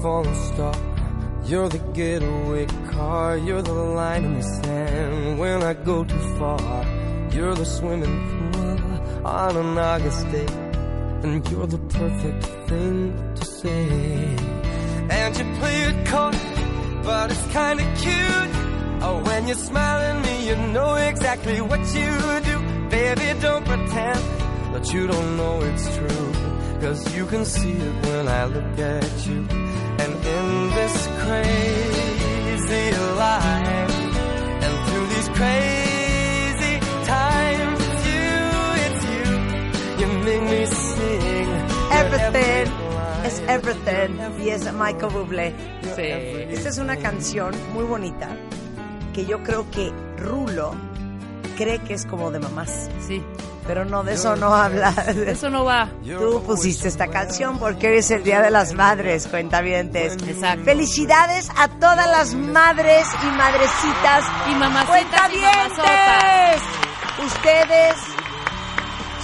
Falling star. You're the getaway car. You're the line in the sand when I go too far. You're the swimming pool on an August day. And you're the perfect thing to say. And you play it coy, but it's kinda cute. Oh, when you smile at me, you know exactly what you do. Baby, don't pretend that you don't know it's true. Cause you can see it when I look at you. This crazy life, and through these crazy times, it's you, it's you. You make me sing. Everything es Everything y es Michael Bublé. Sí. Esta es una canción muy bonita que yo creo que Rulo cree que es como de mamás, Sí. Pero no, de eso no habla. Eso no va. Tú pusiste esta canción porque hoy es el Día de las Madres, cuentavientes. Exacto. Felicidades a todas las madres y madrecitas Y mamacitas y cuentavientes. mamazotas. Ustedes,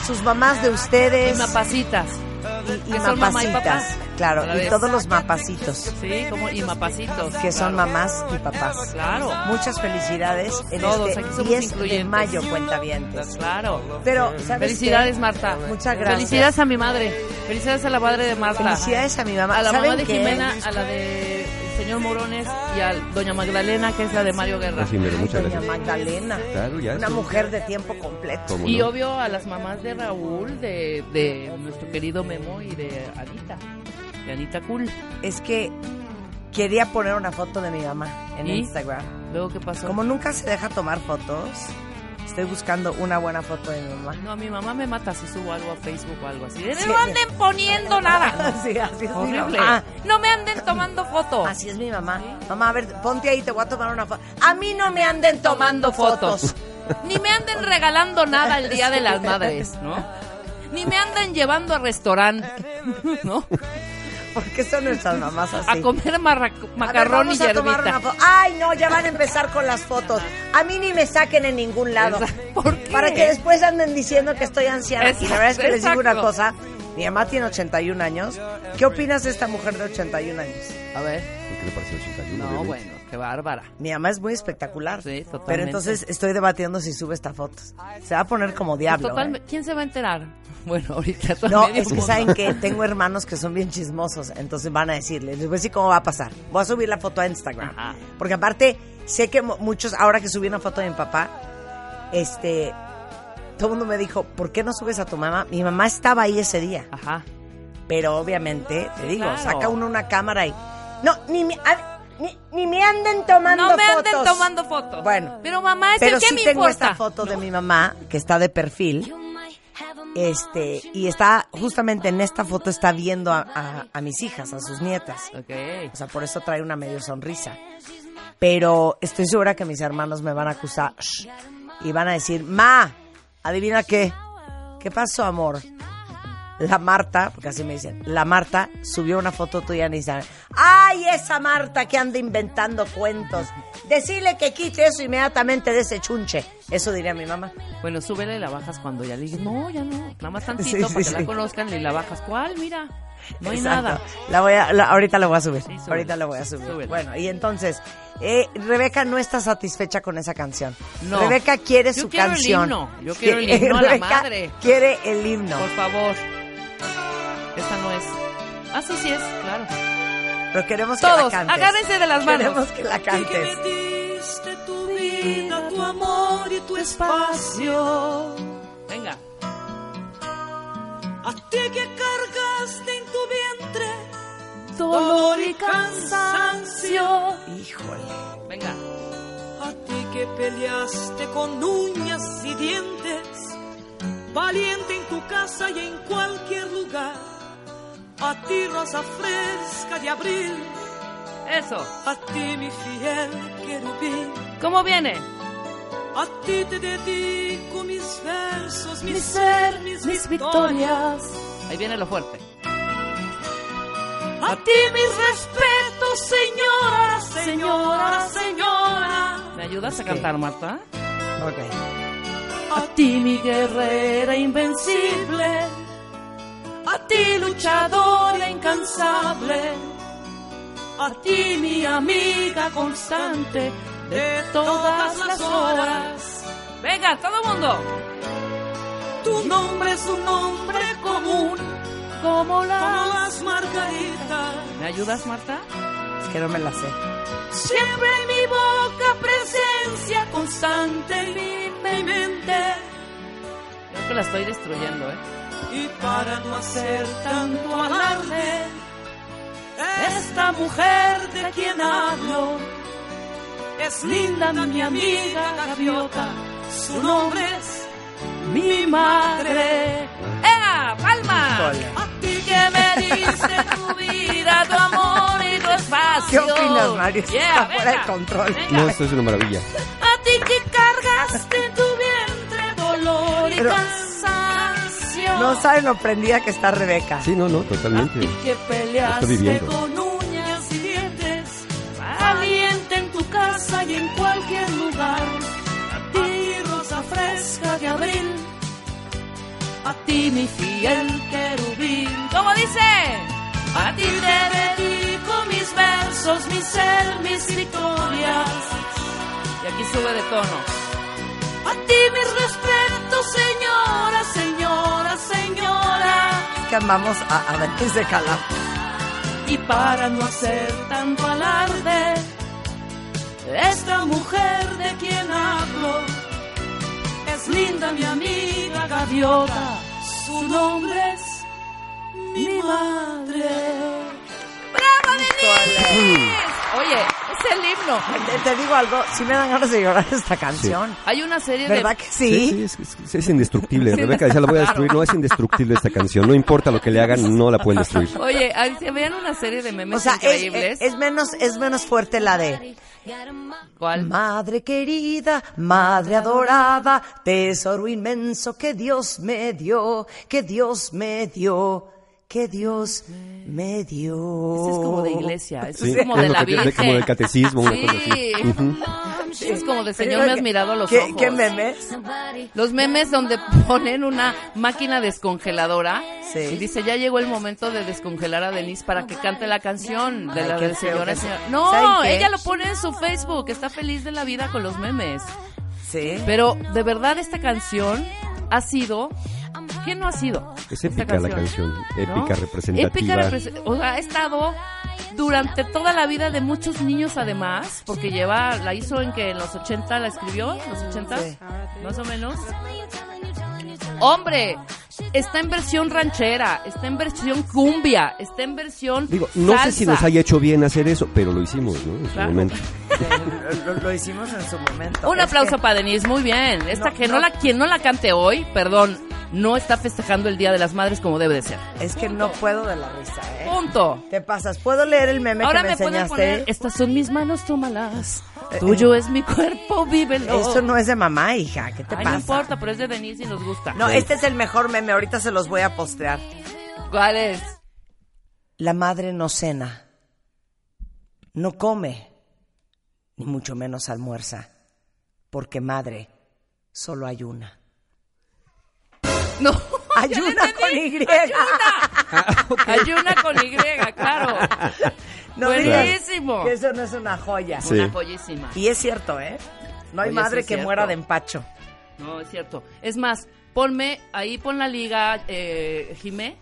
sus mamás de ustedes Y mapacitas. y, y que son mamá y mapacitas. papá. Claro, y todos los mapacitos Sí, como y mapacitos. que son Claro. mamás y papás. Claro. Muchas felicidades en Todos, este aquí somos 10 de mayo, cuentavientes. Claro. Pero, ¿sabes Felicidades, qué? Marta. Muchas gracias. Felicidades a mi madre. Felicidades a la madre de Marta. Felicidades a mi mamá. A la ¿Saben mamá de qué? Jimena, a la de el señor Morones y a doña Magdalena, que es la de Mario Guerra. Así mero, muchas Doña gracias. Magdalena. Claro, ya. Una sí. mujer de tiempo completo. ¿Cómo Y no? obvio a las mamás de Raúl, de, de nuestro querido Memo y de Anita. De Anita Cool. Es que quería poner una foto de mi mamá en ¿Y? Instagram. Luego, ¿qué pasó? Como nunca se deja tomar fotos, estoy buscando una buena foto de mi mamá. No, a mi mamá me mata si subo algo a Facebook o algo así. Sí, no anden poniendo nada. Sí, así es mi mamá. No me anden tomando fotos. Así es mi mamá. Mamá, a ver, ponte ahí, te voy a tomar una foto. A mí no me anden tomando fotos. Ni me anden regalando nada el Día de las Madres, ¿no? Ni me andan llevando a restaurante, ¿no? Porque son nuestras mamás así. A comer macarrón y vamos a tomar hierbita. una foto. Ay, no, ya van a empezar con las fotos. A mí ni me saquen en ningún lado. ¿Por qué? Para que después anden diciendo que estoy anciana. y la verdad es que les digo una cosa. Mi mamá tiene 81 años. ¿Qué opinas de esta mujer de 81 años? A ver. ¿Por qué le parece 81? No, bueno, qué bárbara. Mi mamá es muy espectacular. Sí, totalmente. Pero entonces estoy debatiendo si sube esta foto. Se va a poner como diablo. Total- ¿eh? ¿Quién se va a enterar? Bueno, ahorita todo No, es que mundo. saben que tengo hermanos que son bien chismosos, entonces van a decirles, les voy a decir cómo va a pasar. Voy a subir la foto a Instagram. Ajá. Porque aparte, sé que mu- muchos, ahora que subí una foto de mi papá, este, todo el mundo me dijo, ¿por qué no subes a tu mamá? Mi mamá estaba ahí ese día, Ajá. pero obviamente, te digo, claro. saca uno una cámara y... No, ni a- ni, ni me anden tomando No me fotos. anden tomando fotos. Bueno. Pero mamá, es Pero el que sí me tengo importa. esta foto de mi mamá que está de perfil. Este, y está, justamente en esta foto está viendo a, a- a mis hijas, a sus nietas. Ok. O sea, por eso trae una medio sonrisa. Pero estoy segura que mis hermanos me van a acusar shh, y van a decir, Ma, adivina qué. ¿Qué pasó, amor? La Marta, porque así me dicen, la Marta subió una foto tuya en Instagram. ¡Ay, esa Marta que anda inventando cuentos! Decirle que quite eso inmediatamente de ese chunche. Eso diría mi mamá. Bueno, súbele y la bajas cuando ya le digas, no, ya no. Nada más tantito Sí, sí, para que sí. la conozcan y la bajas. ¿Cuál? Mira. No hay Exacto. nada. La voy a, la- ahorita la voy a subir. Ahorita la voy a subir. Bueno, y entonces, eh, Rebeca no está satisfecha con esa canción. No. Rebeca quiere Yo su quiero el canción. himno. Yo quiero el himno a la madre. Quiere el himno. Por favor. Ah, sí, sí es, claro. Pero queremos que la Todos, cantes. agárrense de las manos. Queremos que la cantes. diste tu vida, tu amor y tu espacio. Venga. A ti que cargaste en tu vientre Dolor y cansancio. Híjole. Venga. A ti que peleaste con uñas y dientes, valiente en tu casa y en cualquier lugar. A ti rosa fresca de abril, Eso. a ti mi fiel querubín. ¿Cómo viene? A ti te dedico mis versos, mi, Mi ser, mis, victorias. Ahí viene lo fuerte. A ti mis respetos, señora, señora, señora. ¿Me ayudas a cantar, Marta? Ok. A ti mi guerrera invencible, ti luchadora incansable, a ti mi amiga constante de todas las horas. Venga, todo el mundo. Tu nombre es un nombre común, ¿Cómo como la...? las margaritas. ¿Me ayudas, Marta? Es que no me la sé. Siempre en mi boca presencia constante en mi mente. Creo que la estoy destruyendo, ¿eh? Y para no hacer tanto alarde, esta mujer de quien hablo es linda mi amiga gaviota. Su nombre es mi madre. ¡Ea! ¡Palma! A ti que me diste tu vida, tu amor y tu ¿Qué espacio. opinas, Mario? Está Yeah, fuera de venga. control. Venga. No, esto es una maravilla. A ti que cargaste en tu vientre dolor y Pero- cansancio. No saben lo prendida que está Rebeca. Sí, no, no, A totalmente. ti que peleaste viviendo. con uñas y dientes, valiente en tu casa y en cualquier lugar. A ti, rosa fresca de abril, a ti, mi fiel querubín. ¿Cómo dice? A ti te dedico mis versos, mi ser, mis victorias. Y aquí sube de tono. A ti mis respetos, señora, señora, señora. Que vamos a, a ver qué se cala. Y para no hacer tanto alarde, esta mujer de quien hablo es linda mi amiga gaviota. Su nombre es mi madre. ¡Bravo, Denise! Oye, es el himno. Te, te digo algo, si me dan ganas de llorar esta canción. Hay una serie ¿Verdad de... que Sí, sí? sí, es, es- es indestructible. Rebeca decía, la voy a destruir. No, es indestructible esta canción. No importa lo que le hagan, no la pueden destruir. Oye, se vean una serie de memes O sea, es, increíbles. es- es menos, es menos fuerte la de ¿Cuál? Madre querida, Madre adorada, tesoro inmenso que Dios me dio, que Dios me dio, que Dios me dio. Ese es como de iglesia, ese Sí, es como es de la que- de- Virgen. como del catecismo, una sí. cosa así. Sí, Es como de Señor, me has mirado a los ¿Qué, ojos. ¿Qué memes? Los memes donde ponen una máquina descongeladora Sí. y dice, ya llegó el momento de descongelar a Denise para que cante la canción de Ay, la qué de feo señora. que señora. sea. No, ella lo pone en su Facebook, está feliz de la vida con los memes. Sí. Pero de verdad esta canción ha sido... ¿Quién no ha sido? Es épica la canción. Épica, representativa. Épica represe- o sea, ha estado durante toda la vida de muchos niños además, porque lleva, la hizo en que en los 80 la escribió, en los 80, Sí. más o menos. Hombre, está en versión ranchera, está en versión cumbia, está en versión Digo, no sé si nos haya hecho bien hacer eso, pero lo hicimos, ¿no? En su Claro. momento. Lo, lo hicimos en su momento. Un Es aplauso que- para Denise, muy bien. Esta No, que no no. la quien no la cante hoy, perdón, no está festejando el Día de las Madres como debe de ser. Es que no puedo de la risa, ¿eh? Punto. Te pasas. ¿Puedo leer el meme Ahora que me, me enseñaste? poner, estas son mis manos, tómalas. Tuyo es mi cuerpo, vívelo. Esto no es de mamá, hija. ¿Qué te Ay, pasa? no importa, pero es de Denise y nos gusta. No, este es el mejor meme. Ahorita se los voy a postear. ¿Cuál es? La madre no cena, no come, ni mucho menos almuerza, porque madre solo hay una. No. Ayuna con Y. Ayuna con Y, claro. No Buenísimo. que eso no es una joya. Sí. Una joyísima. Y es cierto, ¿eh? No hay Oye, madre sí que muera de empacho. No, es cierto. Es más, ponme, ahí pon la liga, eh, Jimé.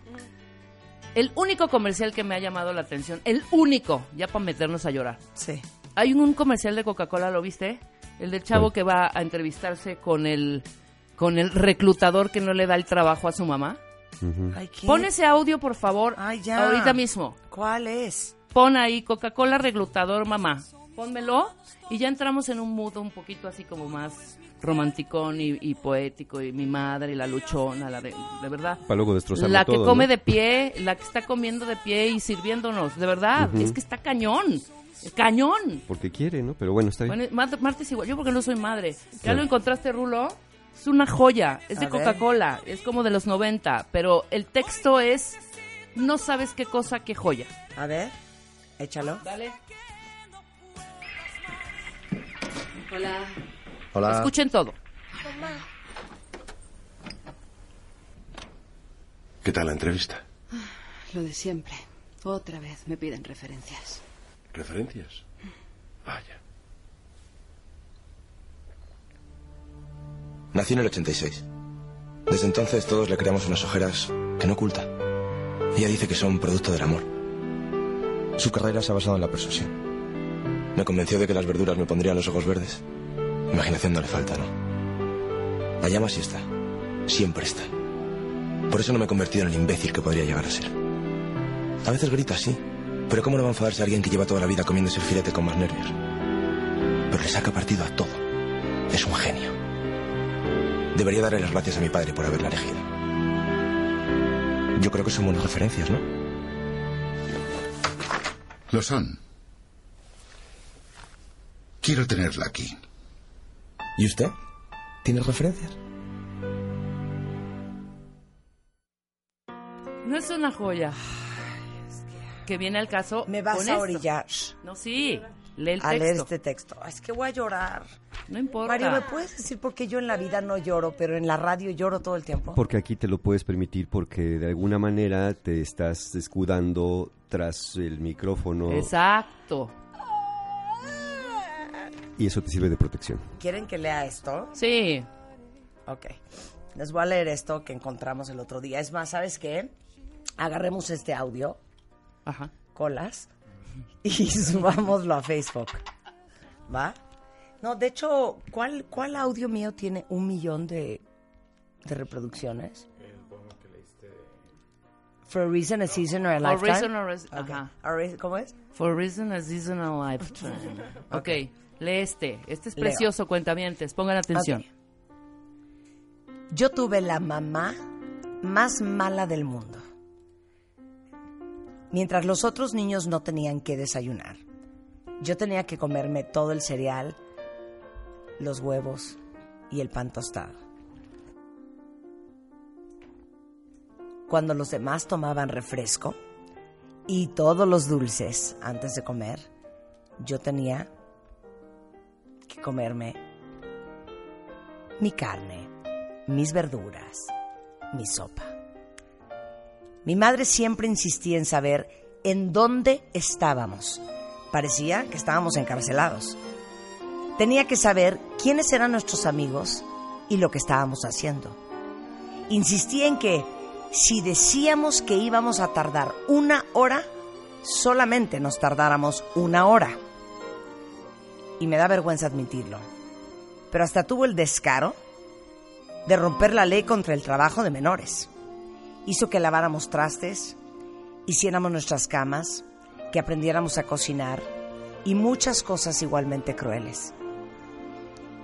El único comercial que me ha llamado la atención, el único, ya para meternos a llorar. Sí. Hay un comercial de Coca-Cola, ¿lo viste? El del chavo que va a entrevistarse con el, con el reclutador que no le da el trabajo a su mamá. Ay, ¿qué? Pon ese audio, por favor. Ay, ya. Ahorita mismo. ¿Cuál es? Pon ahí Coca-Cola reclutador mamá. Pónmelo y ya entramos en un mood un poquito así como más romanticón y, y poético y mi madre y la luchona, la de, de verdad. Para luego destrozarlo La que todo, come ¿no? de pie, la que está comiendo de pie y sirviéndonos, de verdad, es que está cañón, cañón. Porque quiere, ¿no? Pero bueno, está bien. Bueno, Marta, Marta es igual, yo porque no soy madre. ¿Ya lo encontraste, Rulo? Es una joya, es de. Coca-Cola, es como de los 90, pero el texto es, no sabes qué cosa, qué joya. A ver, échalo. Dale. Hola. Hola. Escuchen todo. ¿Qué tal la entrevista? Lo de siempre. Otra vez me piden referencias. ¿Referencias? Vaya. Nací en el 86. Desde entonces todos le creamos unas ojeras que no oculta. Ella dice que son producto del amor. Su carrera se ha basado en la persuasión. Me convenció de que las verduras me pondrían los ojos verdes. Imaginación no le falta, ¿no? La llama sí está. Siempre está. Por eso no me he convertido en el imbécil que podría llegar a ser. A veces grita, sí. Pero ¿cómo no va a enfadarse alguien que lleva toda la vida comiéndose el filete con más nervios? Pero le saca partido a todo. Es un genio. Debería darle las gracias a mi padre por haberla elegido. Yo creo que son buenas referencias, ¿no? Lo son. Quiero tenerla aquí. ¿Y usted? ¿Tiene referencias? No es una joya. Que viene al caso. Me vas con a esto. orillar No, sí. Lee el a texto. leer este texto. Es que voy a llorar. No importa. Mario, ¿me puedes decir por qué yo en la vida no lloro, pero en la radio lloro todo el tiempo? Porque aquí te lo puedes permitir porque de alguna manera te estás escudando tras el micrófono Exacto. y eso te sirve de protección. ¿Quieren que lea esto? Sí. Ok. Les voy a leer esto que encontramos el otro día. Es más, ¿sabes qué? Agarremos este audio, Ajá. colas, y subámoslo a Facebook. ¿Va? No, de hecho, ¿cuál, cuál audio mío tiene un millón de, de reproducciones? For a reason, a season, or a For lifetime. reason or a- ajá. A re- ¿Cómo es? For reason, a season, a lifetime. ok, lee este. Este es Leo. precioso, cuentavientes. Pongan atención. Yo tuve la mamá más mala del mundo. Mientras los otros niños no tenían que desayunar, yo tenía que comerme todo el cereal, los huevos y el pan tostado. Cuando los demás tomaban refresco y todos los dulces antes de comer, yo tenía que comerme mi carne, mis verduras, mi sopa. Mi madre siempre insistía en saber en dónde estábamos. Parecía que estábamos encarcelados. Tenía que saber quiénes eran nuestros amigos y lo que estábamos haciendo. Insistía en que si decíamos que íbamos a tardar una hora, solamente nos tardáramos una hora. Y me da vergüenza admitirlo. Pero hasta tuvo el descaro de romper la ley contra el trabajo de menores. Hizo que laváramos trastes, hiciéramos nuestras camas, que aprendiéramos a cocinar y muchas cosas igualmente crueles.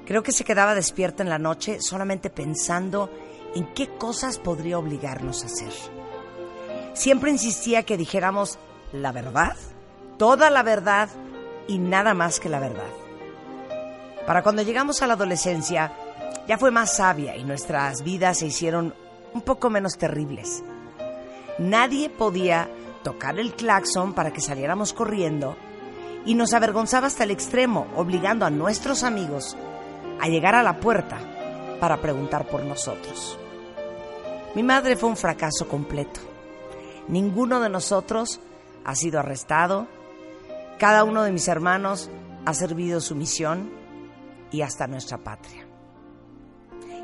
Creo que se quedaba despierta en la noche solamente pensando en qué cosas podría obligarnos a hacer. Siempre insistía que dijéramos la verdad, toda la verdad y nada más que la verdad. Para cuando llegamos a la adolescencia, ya fue más sabia y nuestras vidas se hicieron un poco menos terribles. Nadie podía tocar el claxon para que saliéramos corriendo y nos avergonzaba hasta el extremo, obligando a nuestros amigos a llegar a la puerta para preguntar por nosotros. Mi madre fue un fracaso completo. Ninguno de nosotros ha sido arrestado. Cada uno de mis hermanos ha servido su misión y hasta nuestra patria.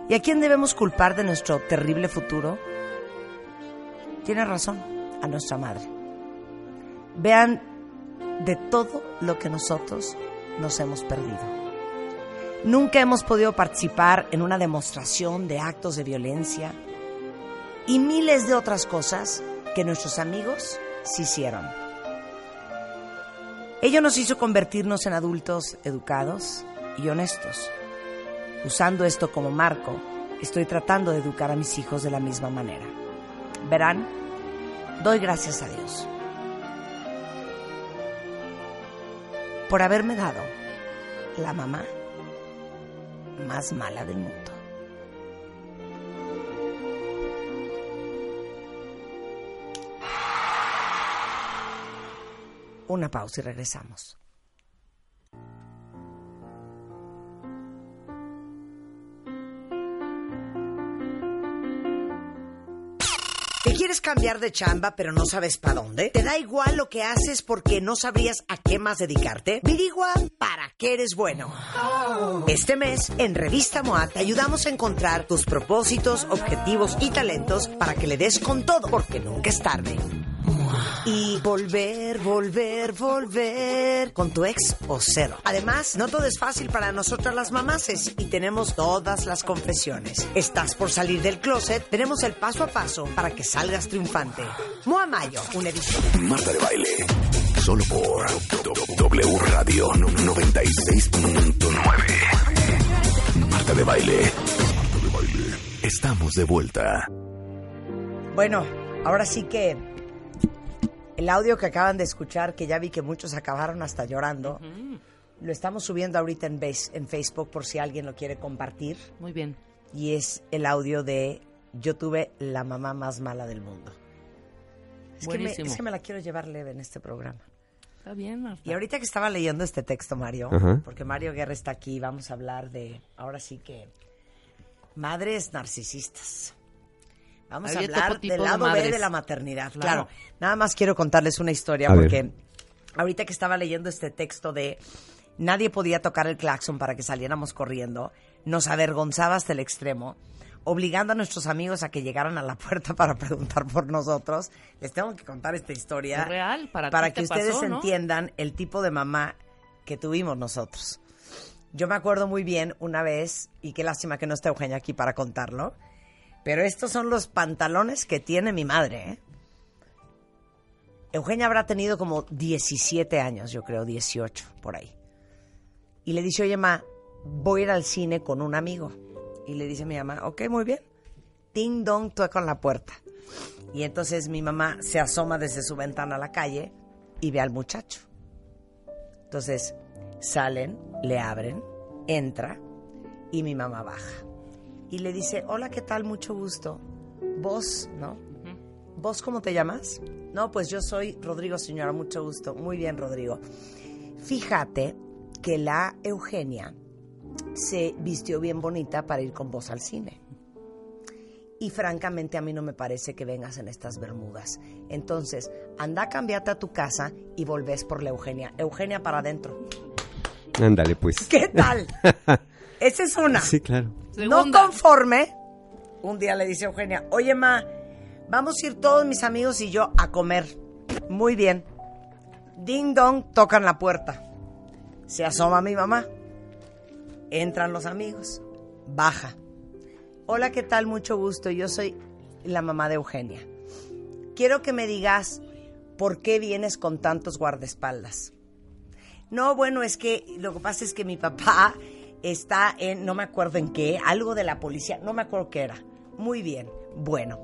¿Y a quién debemos culpar de nuestro terrible futuro? Tiene razón, a nuestra madre. Vean de todo lo que nosotros nos hemos perdido. Nunca hemos podido participar en una demostración de actos de violencia y miles de otras cosas que nuestros amigos sí hicieron. Ello nos hizo convertirnos en adultos educados y honestos. Usando esto como marco, estoy tratando de educar a mis hijos de la misma manera. Verán, doy gracias a Dios por haberme dado la mamá más mala del mundo. Una pausa y regresamos. ¿Te quieres cambiar de chamba pero no sabes para dónde? ¿Te da igual lo que haces porque no sabrías a qué más dedicarte? Virigua para qué eres bueno. Este mes, en Revista MOA, te ayudamos a encontrar tus propósitos, objetivos y talentos para que le des con todo, porque nunca es tarde. Y volver, volver, volver con tu ex o cero. Además, no todo es fácil para nosotras las mamaces y tenemos todas las confesiones. ¿Estás por salir del closet? Tenemos el paso a paso para que salgas triunfante. Mua Mayo, una edición. Marta de Baile. Solo por W Radio 96.9. Marta de Baile. Estamos de vuelta. Bueno, ahora sí que el audio que acaban de escuchar, que ya vi que muchos acabaron hasta llorando, lo estamos subiendo ahorita en, base- en Facebook por si alguien lo quiere compartir. Muy bien. Y es el audio de Yo tuve la mamá más mala del mundo. Es que, me, Buenísimo. es que me la quiero llevar leve en este programa. Está bien, Marta. Y ahorita que estaba leyendo este texto, Mario, Ajá. porque Mario Guerra está aquí, vamos a hablar de, ahora sí que, madres narcisistas. Vamos Hay a otro hablar del de lado B madres. de la maternidad. Claro. Claro. Nada más quiero contarles una historia A ver. porque ahorita que estaba leyendo este texto de nadie podía tocar el claxon para que saliéramos corriendo, nos avergonzaba hasta el extremo, obligando a nuestros amigos a que llegaran a la puerta para preguntar por nosotros. Les tengo que contar esta historia real, para que ustedes pasó, ¿no? entiendan el tipo de mamá que tuvimos nosotros. Yo me acuerdo muy bien una vez, y qué lástima que no esté Eugenia aquí para contarlo, pero estos son los pantalones que tiene mi madre. ¿eh? Eugenia habrá tenido como 17 años, yo creo, 18, por ahí. Y le dice, oye, ma, voy a ir al cine con un amigo. Y le dice mi mamá, ok, muy bien. Ding dong, toca en la puerta. Y entonces mi mamá se asoma desde su ventana a la calle y ve al muchacho. Entonces salen, le abren, entra y mi mamá baja. Y le dice, hola, ¿qué tal? Mucho gusto. Vos, ¿no? ¿Vos cómo te llamas? No, pues yo soy Rodrigo, señora, mucho gusto. Muy bien, Rodrigo. Fíjate que la Eugenia se vistió bien bonita para ir con vos al cine. Y francamente a mí no me parece que vengas en estas bermudas. Entonces, anda a cambiarte a tu casa y volvés por la Eugenia. Eugenia para adentro. Ándale, pues. ¿Qué tal? Esa es una. Sí, claro. No conforme, un día le dice Eugenia, oye ma, vamos a ir todos mis amigos y yo a comer. Muy bien. Ding dong, tocan la puerta. Se asoma mi mamá. Entran los amigos. Baja. Hola, ¿qué tal? Mucho gusto. Yo soy la mamá de Eugenia. Quiero que me digas por qué vienes con tantos guardaespaldas. No, bueno, es que lo que pasa es que mi papá está en, no me acuerdo en qué, algo de la policía, no me acuerdo qué era. Muy bien, bueno,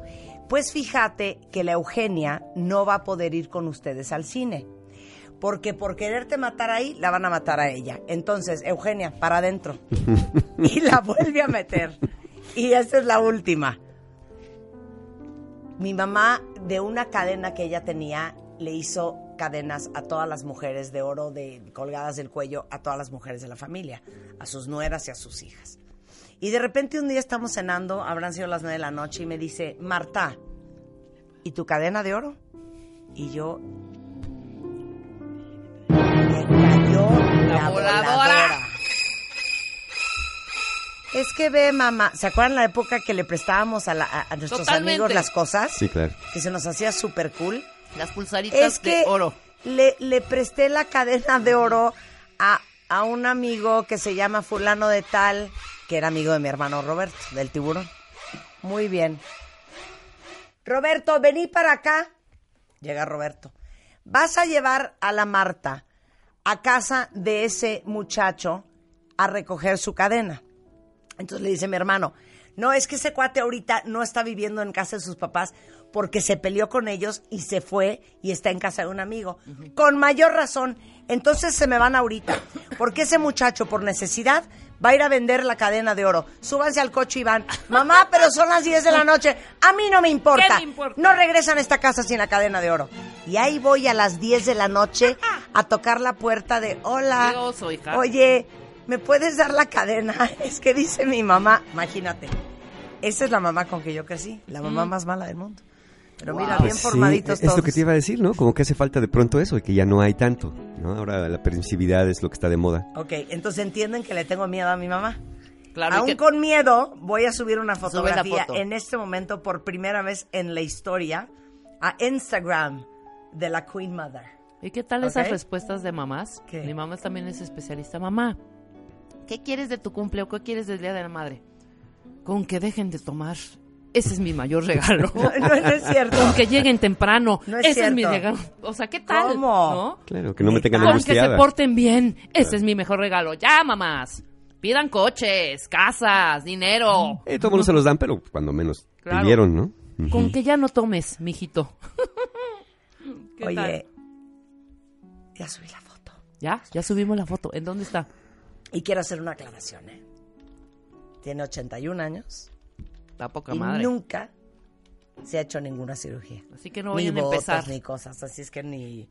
pues fíjate que la Eugenia no va a poder ir con ustedes al cine. Porque por quererte matar ahí, la van a matar a ella. Entonces, Eugenia, para adentro. y la vuelve a meter. Y esta es la última. Mi mamá, de una cadena que ella tenía, le hizo cadenas a todas las mujeres de oro de, colgadas del cuello, a todas las mujeres de la familia, a sus nueras y a sus hijas. Y de repente un día estamos cenando, habrán sido las nueve de la noche, y me dice, Marta, ¿y tu cadena de oro? Y yo... la, voladora. Es que ve, mamá, ¿se acuerdan la época que le prestábamos a, la- a- a nuestros Totalmente. amigos las cosas? Sí, claro. Que se nos hacía súper cool. Las pulsaritas Es que de oro. Le, le presté la cadena de oro a, a un amigo que se llama fulano de tal, que era amigo de mi hermano Roberto, del tiburón. Muy bien. Roberto, vení para acá. Llega Roberto. Vas a llevar a la Marta a casa de ese muchacho a recoger su cadena. Entonces le dice mi hermano, no, es que ese cuate ahorita no está viviendo en casa de sus papás porque se peleó con ellos y se fue y está en casa de un amigo. Con mayor razón, entonces se me van ahorita, porque ese muchacho por necesidad va a ir a vender la cadena de oro. Súbanse al coche y van, mamá, pero son las 10 de la noche, a mí no me importa. ¿Qué me importa? No regresan a esta casa sin la cadena de oro. Y ahí voy a las 10 de la noche a tocar la puerta de, hola, oso, hija. oye, ¿me puedes dar la cadena? Es que dice mi mamá, imagínate, esa es la mamá con que yo crecí, la mamá más mala del mundo. Pero mira, Pues bien sí, formaditos es lo todos. que te iba a decir, ¿no? Como que hace falta de pronto eso y que ya no hay tanto, ¿no? Ahora la permisividad es lo que está de moda. Ok, entonces entienden que le tengo miedo a mi mamá. Claro, Aún que- con miedo, voy a subir una fotografía foto. en este momento por primera vez en la historia a Instagram de la Queen Mother. ¿Y qué tal Ok. esas respuestas de mamás? ¿Qué? Mi mamá también es especialista. Mamá, ¿qué quieres de tu cumple o qué quieres del Día de la Madre? Con que dejen de tomar. Ese es mi mayor regalo. No, no es cierto. Con que lleguen temprano. No es Ese es mi regalo. O sea, ¿qué tal? ¿Cómo? ¿No? Claro, que no me tengan Con que se angustiada. porten bien. Ese es mi mejor regalo. Ya, mamás. Pidan coches, casas, dinero. Eh, todo el mundo se los dan, pero cuando menos Claro. pidieron, ¿no? Con que ya no tomes, mijito. ¿Qué Oye, tal? ya subí la foto. Ya, ya subimos la foto. ¿En dónde está? Y quiero hacer una aclaración, ¿eh? Tiene 81 años Poca y madre. nunca se ha hecho ninguna cirugía. Así que no ni vayan a botox, empezar. ni cosas, así es que ni...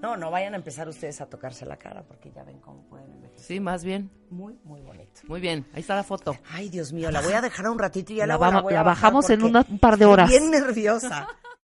No, no vayan a empezar ustedes a tocarse la cara porque ya ven cómo pueden envejecer. Sí, más bien. Muy, muy bonito. Muy bien, ahí está la foto. Ay, Dios mío, la voy a dejar un ratito y ya La va- voy a la bajamos en una- un par de horas. Bien nerviosa.